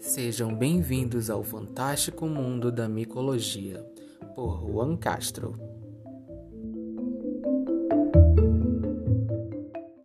Sejam bem-vindos ao fantástico mundo da micologia, por Juan Castro.